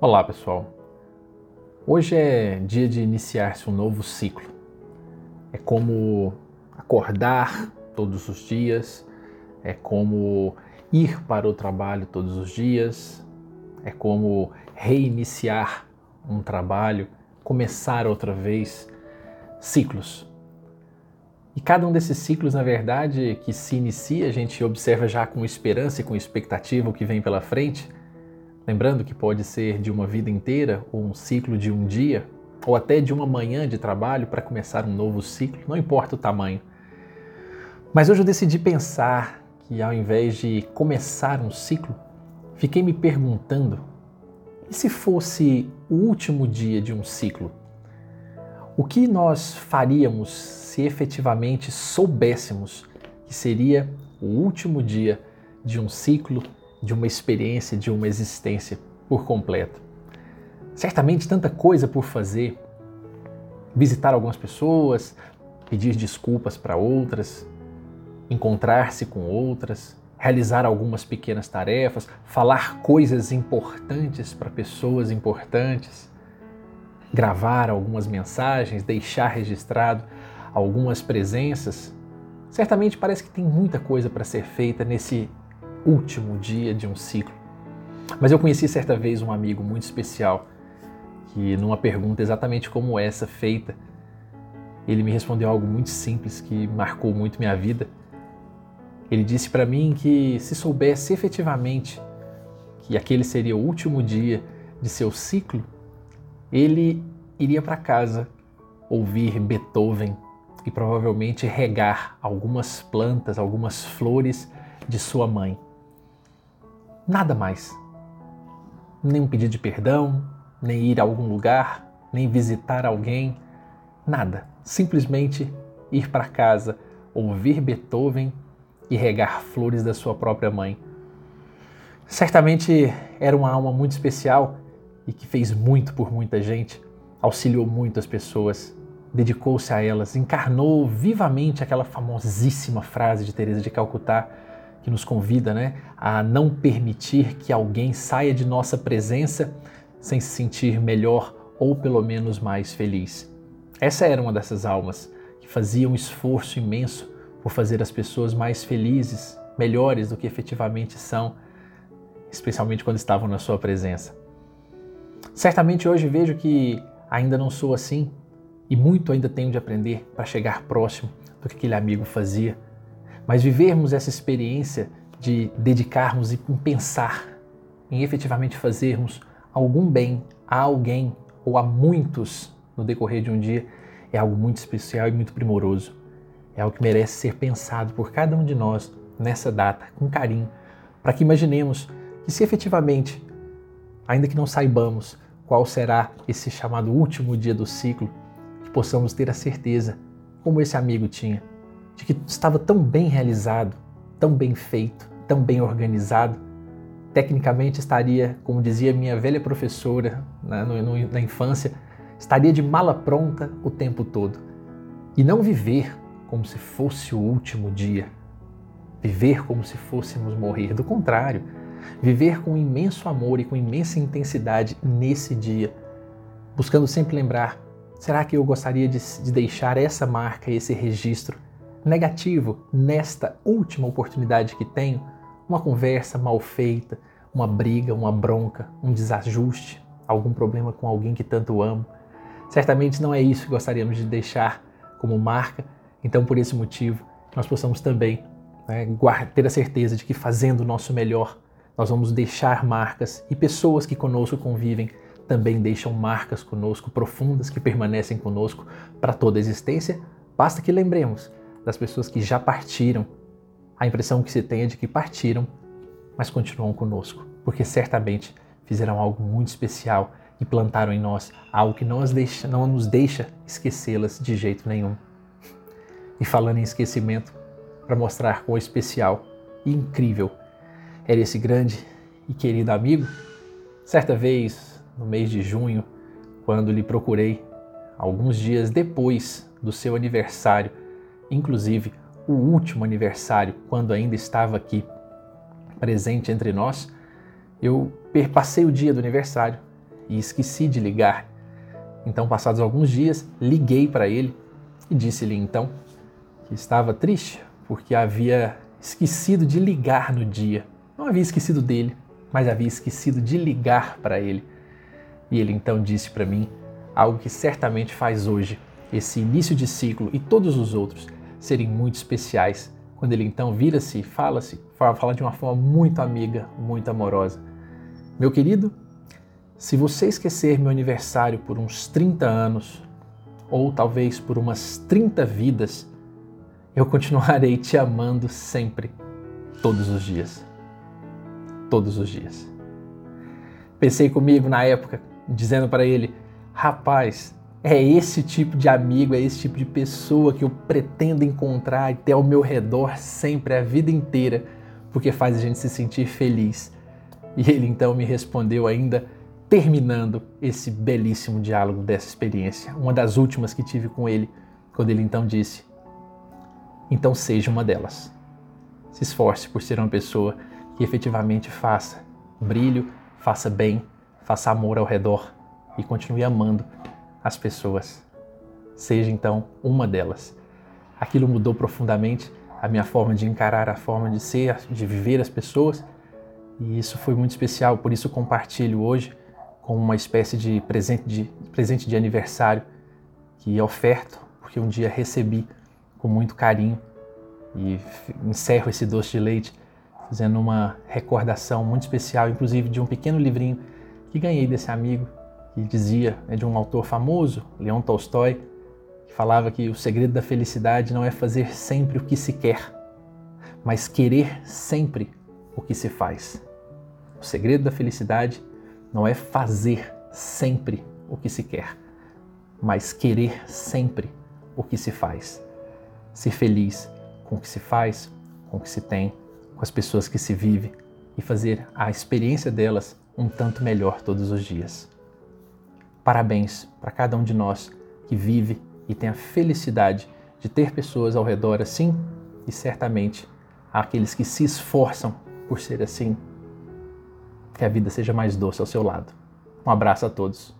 Olá, pessoal. Hoje é dia de iniciar-se um novo ciclo. É como acordar todos os dias, é como ir para o trabalho todos os dias, é como reiniciar um trabalho, começar outra vez. Ciclos. E cada um desses ciclos, na verdade, que se inicia, a gente observa já com esperança e com expectativa o que vem pela frente Lembrando que pode ser de uma vida inteira, ou um ciclo de um dia, ou até de uma manhã de trabalho para começar um novo ciclo, não importa o tamanho. Mas hoje eu decidi pensar que ao invés de começar um ciclo, fiquei me perguntando: e se fosse o último dia de um ciclo? O que nós faríamos se efetivamente soubéssemos que seria o último dia de um ciclo de uma experiência, de uma existência por completo. Certamente tanta coisa por fazer. Visitar algumas pessoas, pedir desculpas para outras, encontrar-se com outras, realizar algumas pequenas tarefas, falar coisas importantes para pessoas importantes, gravar algumas mensagens, deixar registrado algumas presenças. Certamente parece que tem muita coisa para ser feita nesse último dia de um ciclo. Mas eu conheci certa vez um amigo muito especial que, numa pergunta exatamente como essa feita, ele me respondeu algo muito simples que marcou muito minha vida. Ele disse para mim que se soubesse efetivamente que aquele seria o último dia de seu ciclo, ele iria para casa ouvir Beethoven e provavelmente regar algumas plantas, algumas flores de sua mãe. Nada mais. Nem um pedido de perdão, nem ir a algum lugar, nem visitar alguém, nada. Simplesmente ir para casa, ouvir Beethoven e regar flores da sua própria mãe. Certamente era uma alma muito especial e que fez muito por muita gente, auxiliou muitas pessoas, dedicou-se a elas, encarnou vivamente aquela famosíssima frase de Teresa de Calcutá que nos convida né, a não permitir que alguém saia de nossa presença sem se sentir melhor ou pelo menos mais feliz. Essa era uma dessas almas que fazia um esforço imenso por fazer as pessoas mais felizes, melhores do que efetivamente são, especialmente quando estavam na sua presença. Certamente hoje vejo que ainda não sou assim e muito ainda tenho de aprender para chegar próximo do que aquele amigo fazia mas vivermos essa experiência de dedicarmos e pensar em efetivamente fazermos algum bem a alguém ou a muitos no decorrer de um dia é algo muito especial e muito primoroso. É algo que merece ser pensado por cada um de nós nessa data com carinho, para que imaginemos que se efetivamente, ainda que não saibamos qual será esse chamado último dia do ciclo, que possamos ter a certeza, como esse amigo tinha, de que estava tão bem realizado, tão bem feito, tão bem organizado. Tecnicamente estaria, como dizia minha velha professora né, no, no, na infância, estaria de mala pronta o tempo todo. E não viver como se fosse o último dia, viver como se fôssemos morrer. Do contrário, viver com imenso amor e com imensa intensidade nesse dia, buscando sempre lembrar: será que eu gostaria de, de deixar essa marca, esse registro negativo nesta última oportunidade que tenho, uma conversa mal feita, uma briga, uma bronca, um desajuste, algum problema com alguém que tanto amo. Certamente não é isso que gostaríamos de deixar como marca, então por esse motivo nós possamos também né, ter a certeza de que fazendo o nosso melhor, nós vamos deixar marcas e pessoas que conosco convivem também deixam marcas conosco profundas que permanecem conosco para toda a existência. Basta que lembremos das pessoas que já partiram, a impressão que se tem é de que partiram, mas continuam conosco, porque certamente fizeram algo muito especial e plantaram em nós algo que não, nos deixa, não nos deixa esquecê-las de jeito nenhum. E falando em esquecimento, para mostrar quão especial e incrível era esse grande e querido amigo, certa vez, no mês de junho, quando lhe procurei, alguns dias depois do seu aniversário, inclusive o último aniversário, quando ainda estava aqui presente entre nós, eu passei o dia do aniversário e esqueci de ligar. Então, passados alguns dias, liguei para ele e disse-lhe então que estava triste porque havia esquecido de ligar no dia. Não havia esquecido dele, mas havia esquecido de ligar para ele. E ele então disse para mim algo que certamente faz hoje esse início de ciclo e todos os outros serem muito especiais. Quando ele então vira-se e fala-se, fala de uma forma muito amiga, muito amorosa. Meu querido, se você esquecer meu aniversário por uns 30 anos, ou talvez por umas 30 vidas, eu continuarei te amando sempre, todos os dias. Todos os dias. Pensei comigo na época, dizendo para ele: rapaz, é esse tipo de amigo, é esse tipo de pessoa que eu pretendo encontrar e ter ao meu redor sempre, a vida inteira, porque faz a gente se sentir feliz. E ele então me respondeu ainda terminando esse belíssimo diálogo dessa experiência, uma das últimas que tive com ele, quando ele então disse: Então seja uma delas. Se esforce por ser uma pessoa que efetivamente faça brilho, faça bem, faça amor ao redor e continue amando as pessoas. Seja então uma delas. Aquilo mudou profundamente a minha forma de encarar, a forma de ser, de viver as pessoas, e isso foi muito especial, por isso compartilho hoje como uma espécie de presente de, presente de aniversário que oferto, porque um dia recebi com muito carinho e encerro esse doce de leite fazendo uma recordação muito especial, inclusive de um pequeno livrinho que ganhei desse amigo, que dizia, é de um autor famoso, Leon Tolstói, que falava que o segredo da felicidade não é fazer sempre o que se quer, mas querer sempre o que se faz. O segredo da felicidade não é fazer sempre o que se quer, mas querer sempre o que se faz. Ser feliz com o que se faz, com o que se tem, com as pessoas que se vive e fazer a experiência delas um tanto melhor todos os dias. Parabéns para cada um de nós que vive e tem a felicidade de ter pessoas ao redor assim e certamente aqueles que se esforçam por ser assim que a vida seja mais doce ao seu lado. Um abraço a todos.